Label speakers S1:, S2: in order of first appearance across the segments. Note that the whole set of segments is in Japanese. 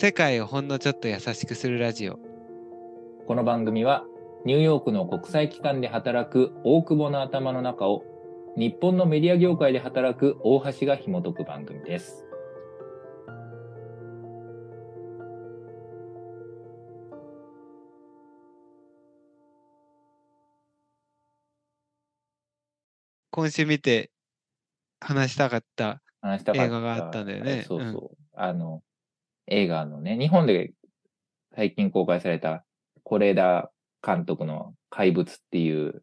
S1: 世界をほんのちょっと優しくするラジオ。
S2: この番組はニューヨークの国際機関で働く大久保の頭の中を日本のメディア業界で働く大橋が紐解く番組です。
S1: 今週見て話したかった。映画があったんだよね
S2: そうそう。あの、映画のね、日本で最近公開された是枝監督の怪物っていう、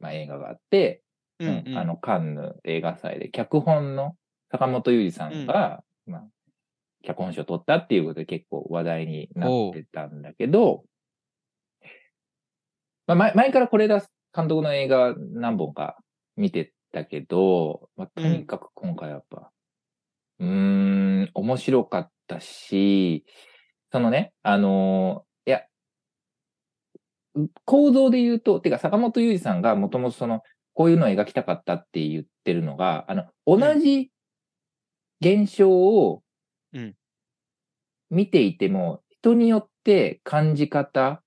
S2: まあ、映画があって、
S1: うんうん。
S2: あの、カンヌ映画祭で、脚本の坂本裕二さんが、まあ、脚本賞を取ったっていうことで結構話題になってたんだけど、まあ、前前から是枝監督の映画何本か見てたけど、まあ、とにかく今回やっぱ、うーん、面白かったし、そのね、あのーいや、構造で言うと、てか坂本裕二さんがもともとその、こういうのを描きたかったって言ってるのが、あの、同じ現象を
S1: うん。
S2: 見ていても、人によって感じ方、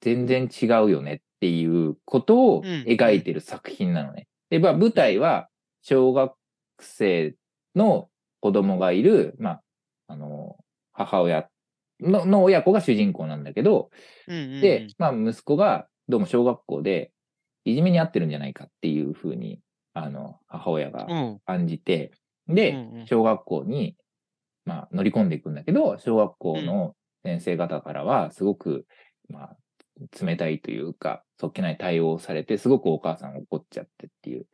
S2: 全然違うよねっていうことを
S1: うん。
S2: 描いてる作品なのね。で、まあ、舞台は、小学生の子供がいる、まあ、あの、母親のの親子が主人公なんだけど、
S1: うんうんうん。
S2: で、まあ、息子がどうも小学校でいじめに遭ってるんじゃないかっていうふうに、あの、母親が
S1: うん。
S2: 案じて、で、
S1: うんうん。
S2: 小学校に、まあ、乗り込んでいくんだけど、小学校の先生方からは、すごく、まあ、冷たいというか、そっけない対応をされて、すごくお母さん怒っちゃってっていう。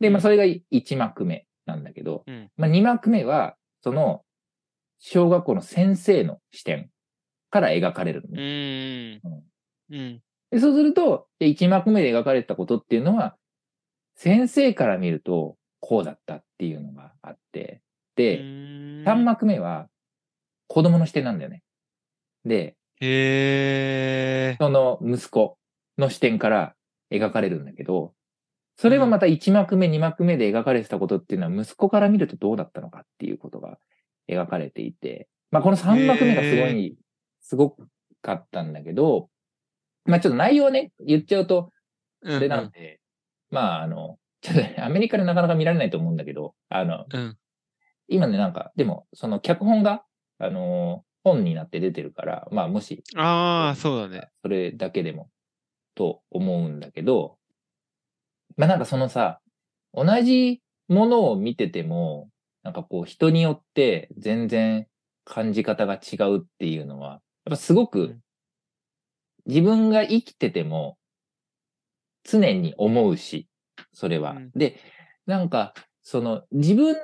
S2: で、まあ、それが1幕目なんだけど、
S1: うん。
S2: まあ、2幕目は、その、小学校の先生の視点から描かれるの
S1: う
S2: ね。
S1: ーんうん
S2: でそうすると、で1幕目で描かれたことっていうのは、先生から見ると、こうだったっていうのがあって、で、3
S1: 3
S2: 幕目は、子供の視点なんだよね。で。その息子の視点から描かれるんだけど、それはまた1幕目、2幕目で描かれてたことっていうのは、息子から見るとどうだったのかっていうことが描かれていて、まあこの3幕目がすご
S1: へ
S2: い、すごかったんだけど、まあちょっと内容をね、言っちゃうと、
S1: うん
S2: それなんで、まああの、ちょっとねアメリカでなかなか見られないと思うんだけど、あの、
S1: うん。
S2: 今ね、なんか、でも、その脚本が、あのー本になって出てるから、まあ、もし、
S1: ああ、そうだね。
S2: それだけでも、と思うんだけど、まあなんかそのさ、同じものを見てても、なんかこう、人によって全然感じ方が違うっていうのは、やっぱすごく
S1: うん、
S2: 自分が生きてても、常に思うし、それは。
S1: うん
S2: で、なんか、その、自分、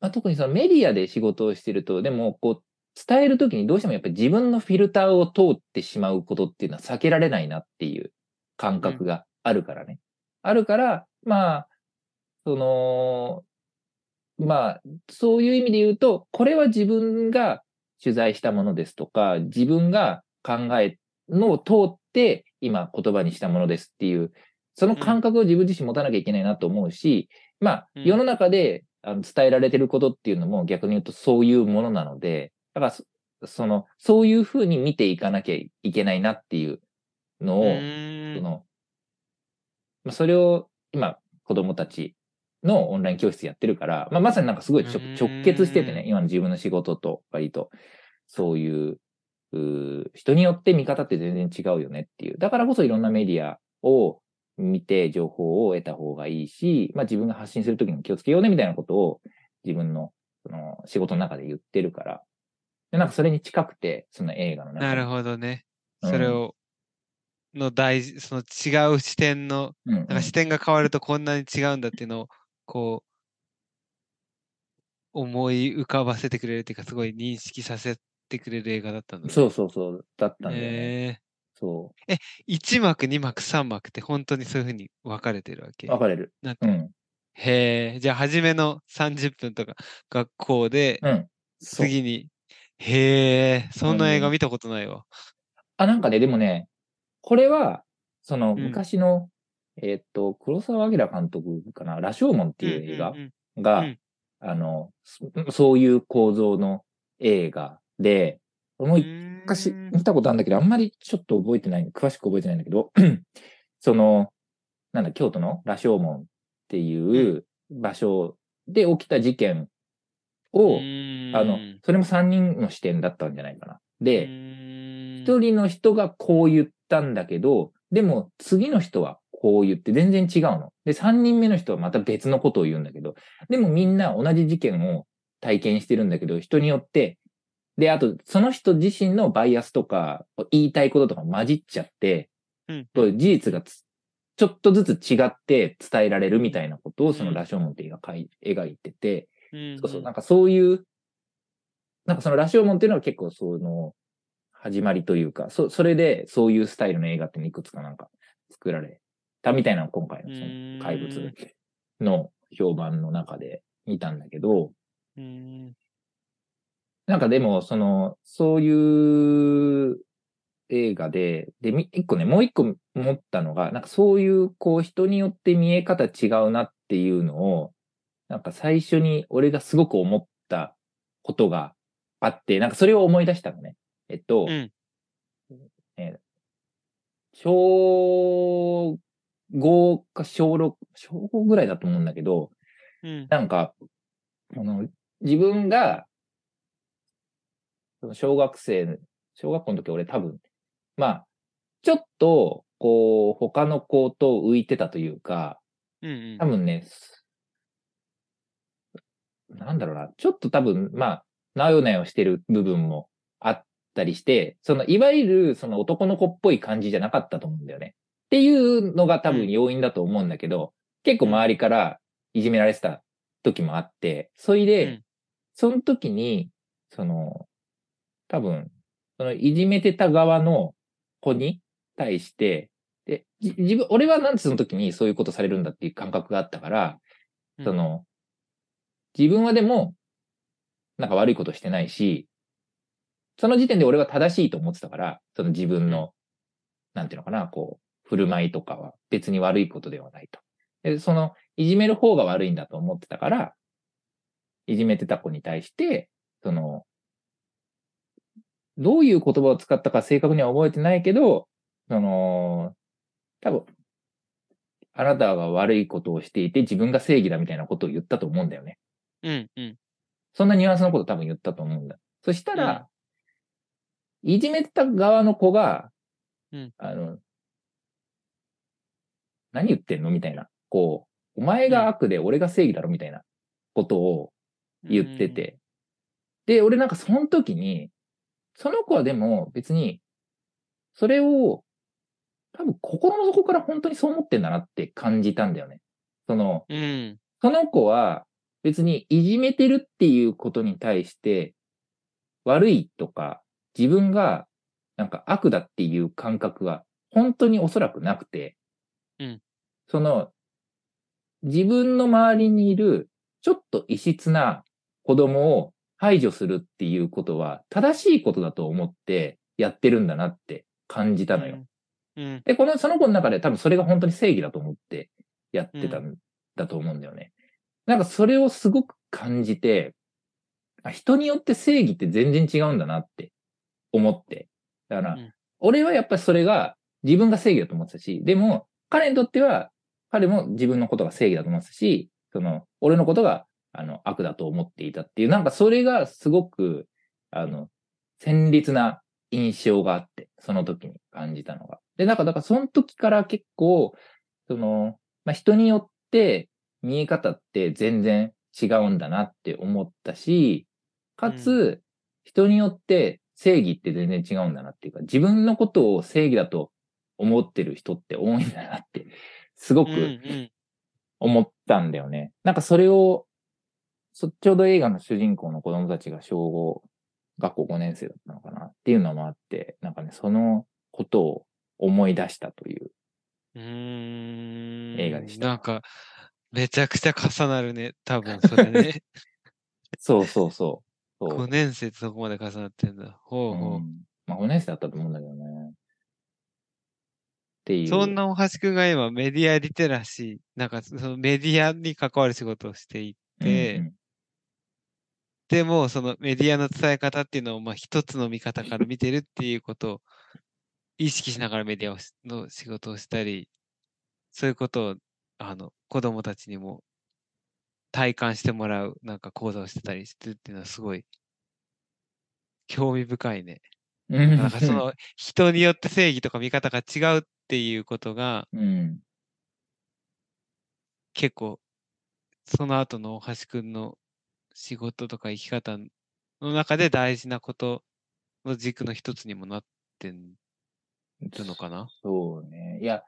S2: まあ、特にそのメディアで仕事をしてると、でも、こう、伝えるときにどうしてもやっぱり自分のフィルターを通ってしまうことっていうのは避けられないなっていう感覚があるからね。あるから、まあ、その、まあ、そういう意味で言うと、これは自分が取材したものですとか、自分が考えのを通って今言葉にしたものですっていう、その感覚を自分自身持たなきゃいけないなと思うし、まあ、
S1: うん。
S2: 世の中であの伝えられてることっていうのも逆に言うとそういうものなので、だからそ、その、そういうふうに見ていかなきゃいけないなっていうの
S1: う
S2: を、その、まあ、それを今、子供たちのオンライン教室やってるから、まあ、まさになんかすごい直結しててね、今の自分の仕事と割と、そういう、うー人によって見方って全然違うよねっていう。だからこそいろんなメディアを見て情報を得た方がいいし、まあ自分が発信するときに気をつけようねみたいなことを自分のその仕事の中で言ってるから。でなんかそれに近くて、その映画の中
S1: なる
S2: ど。
S1: ほどね。
S2: うん
S1: それを、の大事、その違う視点の、
S2: うんうん
S1: なんか視点が変わるとこんなに違うんだっていうのを、こう、思い浮かばせてくれるっていうか、すごい認識させてくれる映画だったんだね。
S2: そうそうそう、だったんだよね。
S1: え
S2: そう。
S1: ー、1幕、2幕、3幕って本当にそういうふうに分かれてるわけ？
S2: 分かれる。
S1: なんか
S2: うん。
S1: へえ、じゃあ初めの30分とか学校で、
S2: うん。
S1: 次に、へえ、そんな映
S2: うん
S1: 画見たことないわ。
S2: あ、なんかね、でもね、これは、その
S1: うん
S2: 昔の、えーっと、黒澤明監督かな、羅生門っていう映画
S1: んん
S2: が、
S1: うん。
S2: あの、そそういう構造の映画で、もう一昔見たことあるんだけど、あんまりちょっと覚えてない、詳しく覚えてないんだけど、その、なんだ、京都の羅生門っていう場所で起きた事件を、あの、それも3人の視点だったんじゃないかな。で、一人の人がこう言ったんだけど、でも次の人はこう言って全然違うの。で、3人目の人はまた別のことを言うんだけど、でもみんな同じ事件を体験してるんだけど、人によって、で、あと、その人自身のバイアスとか、言いたいこととか混じっちゃって、うん、事実がちょっとずつ違って伝えられるみたいなことを、そのラショーモンティが描いてて、うん、そうそう、なんかそういう、なんかそのラショーモンっていうのは結構その、始まりというか、そ、それでそういうスタイルの映画っていくつかなんか作られたみたいな今回のその怪物の評判の中で見たんだけど、なんかでも、その、そういう映画で、で、一個ね、もう一個思ったのが、なんかそういう、こう、人によって見え方違うなっていうのを、なんか最初に俺がすごく思ったことがあって、なんかそれを思い出したのね。えっと、うん、え小5か小6、小5ぐらいだと思うんだけど、うん、なんか、あの、自分が、小学生、小学校の時俺多分、まあ、ちょっと、こう、他の子と浮いてたというか、うんうん、多分ね、なんだろうな、ちょっと多分、まあ、なよなよしてる部分もあったりして、その、いわゆる、その男の子っぽい感じじゃなかったと思うんだよね。っていうのが多分要因だと思うんだけど、結構周りからいじめられてた時もあって、それで、その時に、その、多分、そのいじめてた側の子に対して、で、自分、俺はなんでその時にそういうことされるんだっていう感覚があったから、その、自分はでも、なんか悪いことしてないし、その時点で俺は正しいと思ってたから、その自分の、なんていうのかな、こう、振る舞いとかは別に悪いことではないと。で、その、いじめる方が悪いんだと思ってたから、いじめてた子に対して、その、どういう言葉を使ったか正確には覚えてないけど、その、多分、あなたが悪いことをしていて自分が正義だみたいなことを言ったと思うんだよね。
S1: うんうん。
S2: そんなニュアンスのこと多分言ったと思うんだ。そしたら、うん、いじめてた側の子が、うん、あの、何言ってんの？みたいな。こう、お前が悪で俺が正義だろ？みたいな。ことを言ってて。うん、で、俺なんかその時に、その子はでも別に、それを、多分心の底から本当にそう思ってんだなって感じたんだよね。その、うん、その子は別にいじめてるっていうことに対して悪いとか自分がなんか悪だっていう感覚が本当におそらくなくて、
S1: うん、
S2: その自分の周りにいるちょっと異質な子供を排除するっていうことは正しいことだと思ってやってるんだなって感じたのよ。
S1: うん、
S2: で、この、その子の中で多分それが本当に正義だと思ってやってたんだと思うんだよね。なんかそれをすごく感じて、人によって正義って全然違うんだなって思って。だから、俺はやっぱりそれが自分が正義だと思ってたし、でも彼にとっては彼も自分のことが正義だと思ってたし、その、俺のことがあの、悪だと思っていたっていう、なんかそれがすごく、あの、戦慄な印象があって、その時に感じたのが。で、なんか、だからその時から結構、その、まあ、人によって見え方って全然違うんだなって思ったし、かつ、人によって正義って全然違うんだなっていうか、自分のことを正義だと思ってる人って多いんだなって、すごく思ったんだよね。なんかそれをそちょうど映画の主人公の子供たちが小5、学校5年生だったのかなっていうのもあって、なんかね、そのことを思い出したという映画でした。
S1: なんか、めちゃくちゃ重なるね、多分それね。
S2: そうそうそう。
S1: そう5年生ってそこまで重なってんだ。ほうほう。うん、
S2: まあ5年生だったと思うんだけどね。っていう。
S1: そんな大橋くんが今メディアリテラシー、なんかそのメディアに関わる仕事をしていて、うんうん、っでも、そのメディアの伝え方っていうのを、まあ、一つの見方から見てるっていうことを意識しながらメディアの仕事をしたり、そういうことを、あの、子供たちにも体感してもらう、なんか講座をしてたりしてるっていうのはすごい興味深いね。
S2: う ん
S1: なんかその人によって正義とか見方が違うっていうことが
S2: うん。
S1: 結構その後の大橋くんの仕事とか生き方の中で大事なことの軸の一つにもなってるのかな？
S2: そうね。いや、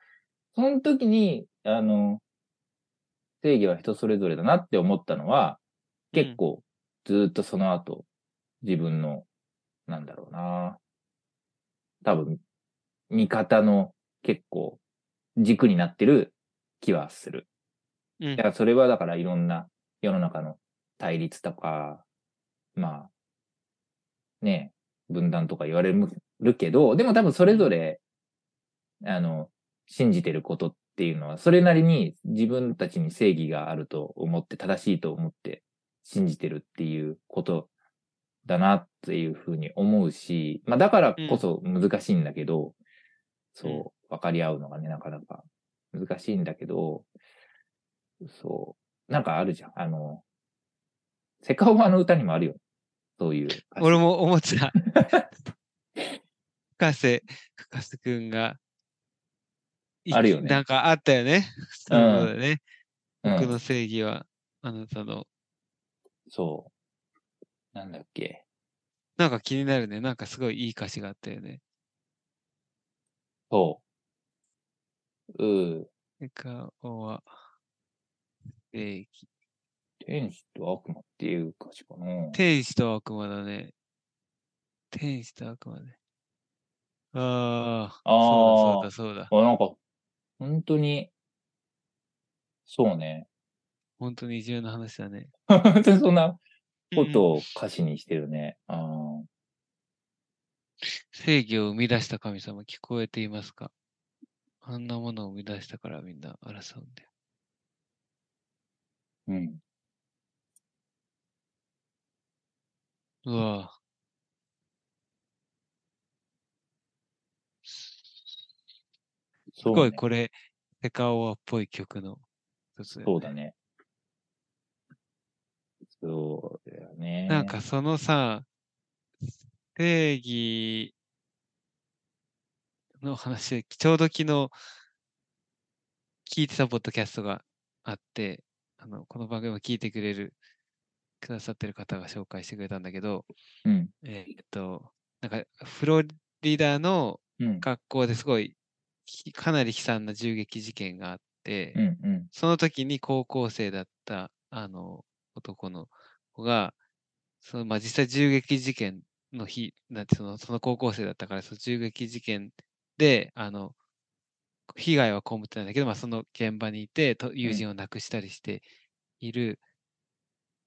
S2: その時に、あの、正義は人それぞれだなって思ったのは、結構、ずーっとその後、自分の、なんだろうな。多分、見方の結構、軸になってる気はする。
S1: うん。
S2: いや、それはだからいろんな世の中の対立とか、まあ、ね、分断とか言われるけど、でも多分それぞれ、あの、信じてることっていうのは、それなりに自分たちに正義があると思って、正しいと思って信じてるっていうことだなっていうふうに思うし、まあだからこそ難しいんだけど、そう、分かり合うのがね、なかなか難しいんだけど、そう、なんかあるじゃん。あの、セカオワの歌にもあるよ。そういう。
S1: 俺も思ってた。深瀬、深瀬くんが、い
S2: あるよね
S1: なんかあったよね。そうだよね。
S2: うん
S1: 僕の正義は、あなたの。
S2: そう。なんだっけ。
S1: なんか気になるね。なんかすごいいい歌詞があったよね。
S2: そう。うん。
S1: セカオワ、正義。
S2: 天使と悪魔っていう歌詞かな。
S1: 天使と悪魔だね。天使と悪魔ね。ああ、
S2: あー
S1: そうだそうだそうだ。
S2: あ、なんか、本当に、そうね。
S1: 本当に重要な話だね。
S2: 本当にそんなこ
S1: うん
S2: とを歌詞にしてるね。あー
S1: 正義を生み出した神様聞こえていますか？あんなものを生み出したからみんな争うんだよ。
S2: うん。
S1: うわぁ。す。ごいこれ、セカオワっぽい曲の一つだよ
S2: そうだね。そうだよね。
S1: なんかそのさ、正義の話で、ちょうど昨日聞いてたポッドキャストがあって、あの、この番組を聞いてくれる、くださってる方が紹介してくれたんだけど、
S2: うん。
S1: えーっと、なんか、フロリダの
S2: うん。
S1: 学校ですごい、ひかなり悲惨な銃撃事件があって、
S2: うん。うん。
S1: その時に高校生だった、あの、男の子が、その、まあ、実際銃撃事件の日、なんてその、その高校生だったから、その銃撃事件で、あの、被害は被ってないんだけど、まあ、その現場にいて、と友人を亡くしたりしている、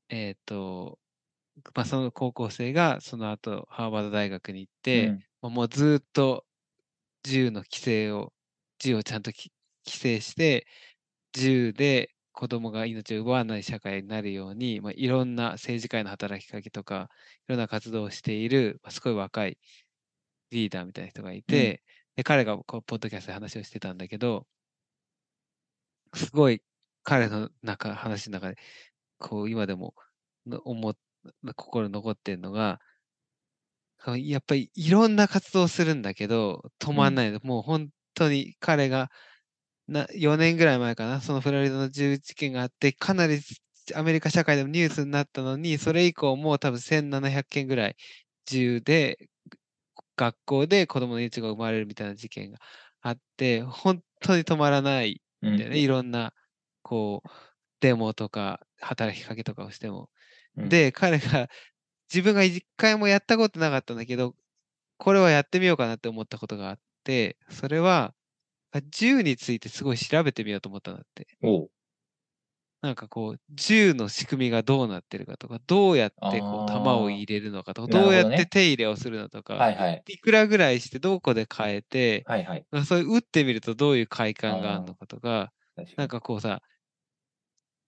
S1: えっ、と、まあ、その高校生が、その後、ハーバード大学に行って、
S2: うん。
S1: まあもうずっと銃の規制を、銃をちゃんとき規制して、銃で子供が命を奪わない社会になるように、まあ、いろんな政治家への働きかけとか、いろんな活動をしている、まあ、すごい若いリーダーみたいな人がいて、で彼がこうポッドキャストで話をしてたんだけど、すごい彼の中、話の中で、こう今でもの思っ心に残ってるのが、やっぱりいろんな活動をするんだけど、止まんないの。もう本当に彼がな4年ぐらい前かな、そのフロリダの銃事件があって、かなりアメリカ社会でもニュースになったのに、それ以降もう多分1700件ぐらい銃で学校で子供の命が生まれるみたいな事件があって、本当に止まらない
S2: うん
S1: んだよね。いろんな、こう、デモとか働きかけとかをしても。
S2: うん、
S1: で、彼が自分が一回もやったことなかったんだけど、これはやってみようかなって思ったことがあって、それは、あ銃についてすごい調べてみようと思ったんだって。なんかこう、銃の仕組みがどうなってるかとか、どうやってこう弾を入れるのかとか、
S2: ど
S1: うやって手入れをするのとか、
S2: はいはい。
S1: いくらぐらいしてどこで変えて、
S2: はいはい。
S1: まあそういう撃ってみるとどういう快感があるのかとか、なんかこうさ、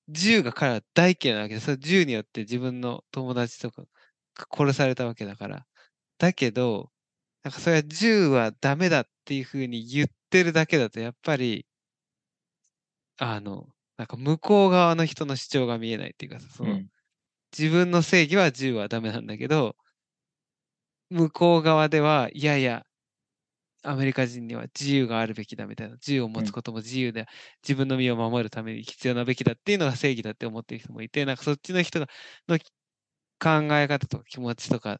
S1: 銃が彼は大嫌いなわけで、その銃によって自分の友達とかが殺されたわけだから。だけど、なんかそれは銃はダメだっていうふうに言ってるだけだと、やっぱり、あの、なんか向こう側の人の主張が見えないっていうかさ、そうの
S2: ん。
S1: 自分の正義は銃はダメなんだけど、向こう側では、いやいや、アメリカ人には自由があるべきだみたいな、銃を持つことも自由で、自分の身を守るために必要なべきだっていうのが正義だって思ってる人もいて、なんかそっちの人がの考え方とか気持ちとか、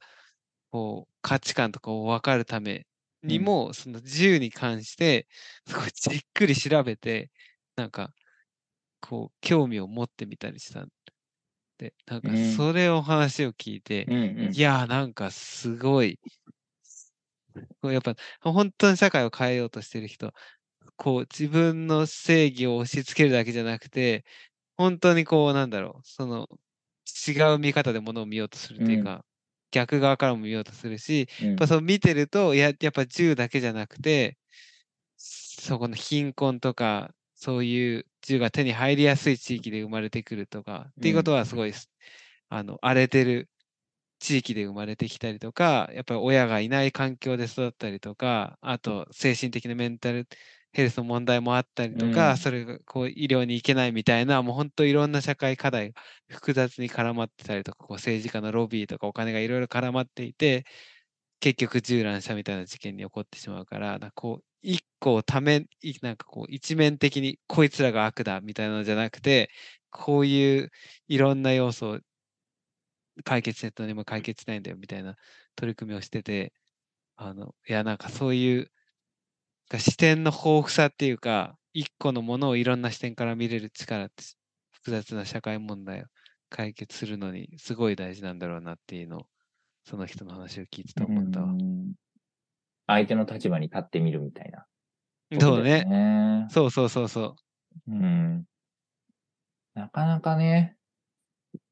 S1: こう価値観とかを分かるために
S2: うん
S1: も、その銃に関して、すごいじっくり調べて、なんか、こう、興味を持ってみたりしたんで、なんか
S2: うん。
S1: それを話を聞いて、
S2: うんうん。
S1: いやーなんかすごい、こうやっぱ本当に社会を変えようとしてる人、こう自分の正義を押し付けるだけじゃなくて、本当にこうなんだろう、その違う見方でものを見ようとするっていうか、逆側からも見ようとするし、
S2: うん。
S1: やっぱそう見てると、ややっぱ銃だけじゃなくて、そこの貧困とか、そういう銃が手に入りやすい地域で生まれてくるとか、っていうことはすごいす、あの、荒れてる地域で生まれてきたりとか、やっぱり親がいない環境で育ったりとか、あと精神的なメンタルヘルスの問題もあったりとか、
S2: うん。
S1: それがこう医療に行けないみたいな、もう本当いろんな社会課題が複雑に絡まってたりとか、こう政治家のロビーとかお金がいろいろ絡まっていて、結局銃乱射みたいな事件に起こってしまうから、かこう、一個ため、なんかこう、一面的にこいつらが悪だみたいなのじゃなくて、こういういろんな要素を解決せんと何も解決しないんだよみたいな取り組みをしてて、あの、いや、なんかそういう、視点の豊富さっていうか、一個のものをいろんな視点から見れる力って、複雑な社会問題を解決するのにすごい大事なんだろうなっていうのを、その人の話を聞いてて思ったわ。
S2: うん相手の立場に立ってみるみたいな。
S1: そうね。
S2: ね。
S1: そうそうそうそう。
S2: うん。なかなかね、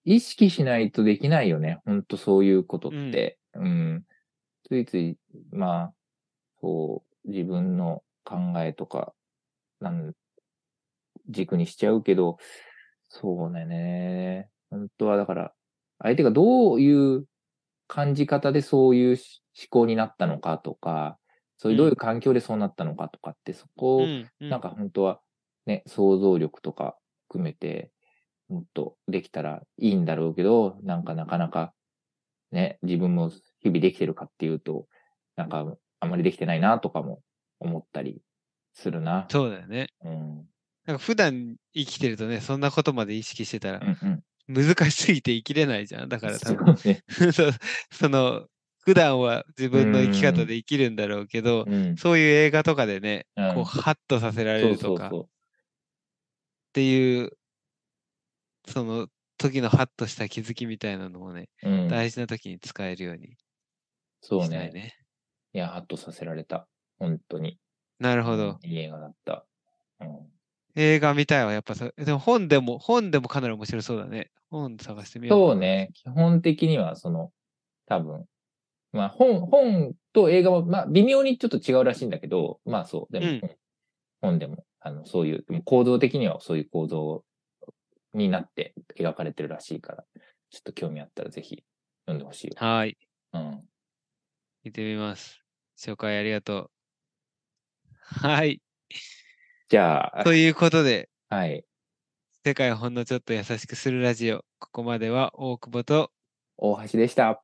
S2: 意識しないとできないよね。ほんとそういうことって。うん。ついつい、まあ、そう、自分の考えとか、なん、軸にしちゃうけど、そうだね。本当はだから、相手がどういう感じ方でそういうし思考になったのかとか、そういうどういう環境でそうなったのかとかって、そこを、なんか本当はね、想像力とか含めて、もっとできたらいいんだろうけど、なんかなかなかね、自分も日々できてるかっていうと、なんかあんまりできてないなとかも思ったりするな。
S1: そうだよね。
S2: うん。
S1: なんか普段生きてるとね、そんなことまで意識してたら
S2: うんうん。
S1: 難しすぎて生きれないじゃん。だから多
S2: そ
S1: 分、
S2: うね。
S1: その、普段は自分の生き方で生きるんだろうけど、
S2: うん。
S1: そういう映画とかでね、
S2: うん
S1: こう、ハッとさせられるとかっていう、その時のハッとした気づきみたいなのもね、
S2: う。うん。
S1: 大事な時に使えるように
S2: そう
S1: したい
S2: ね。
S1: ね。
S2: いや、ハッとさせられた。本当に。
S1: なるほど。
S2: うんいい映画だった。うん。
S1: 映画見たいわ、やっぱそでも本でも、本でもかなり面白そうだね。本探してみよう。
S2: そうね。基本的には、その、多分、まあ、本、本と映画も、まあ、微妙にちょっと違うらしいんだけど、まあそう、でも、
S1: うん
S2: 本でも、あの、そういう、構造的にはそういう構造になって描かれてるらしいから、ちょっと興味あったらぜひ読んでほしいよ。
S1: はい。
S2: うん。
S1: 見てみます。紹介ありがとう。はい。
S2: じゃあ、
S1: ということで、
S2: はい。
S1: 世界をほんのちょっと優しくするラジオ。ここまでは大久保と
S2: 大橋でした。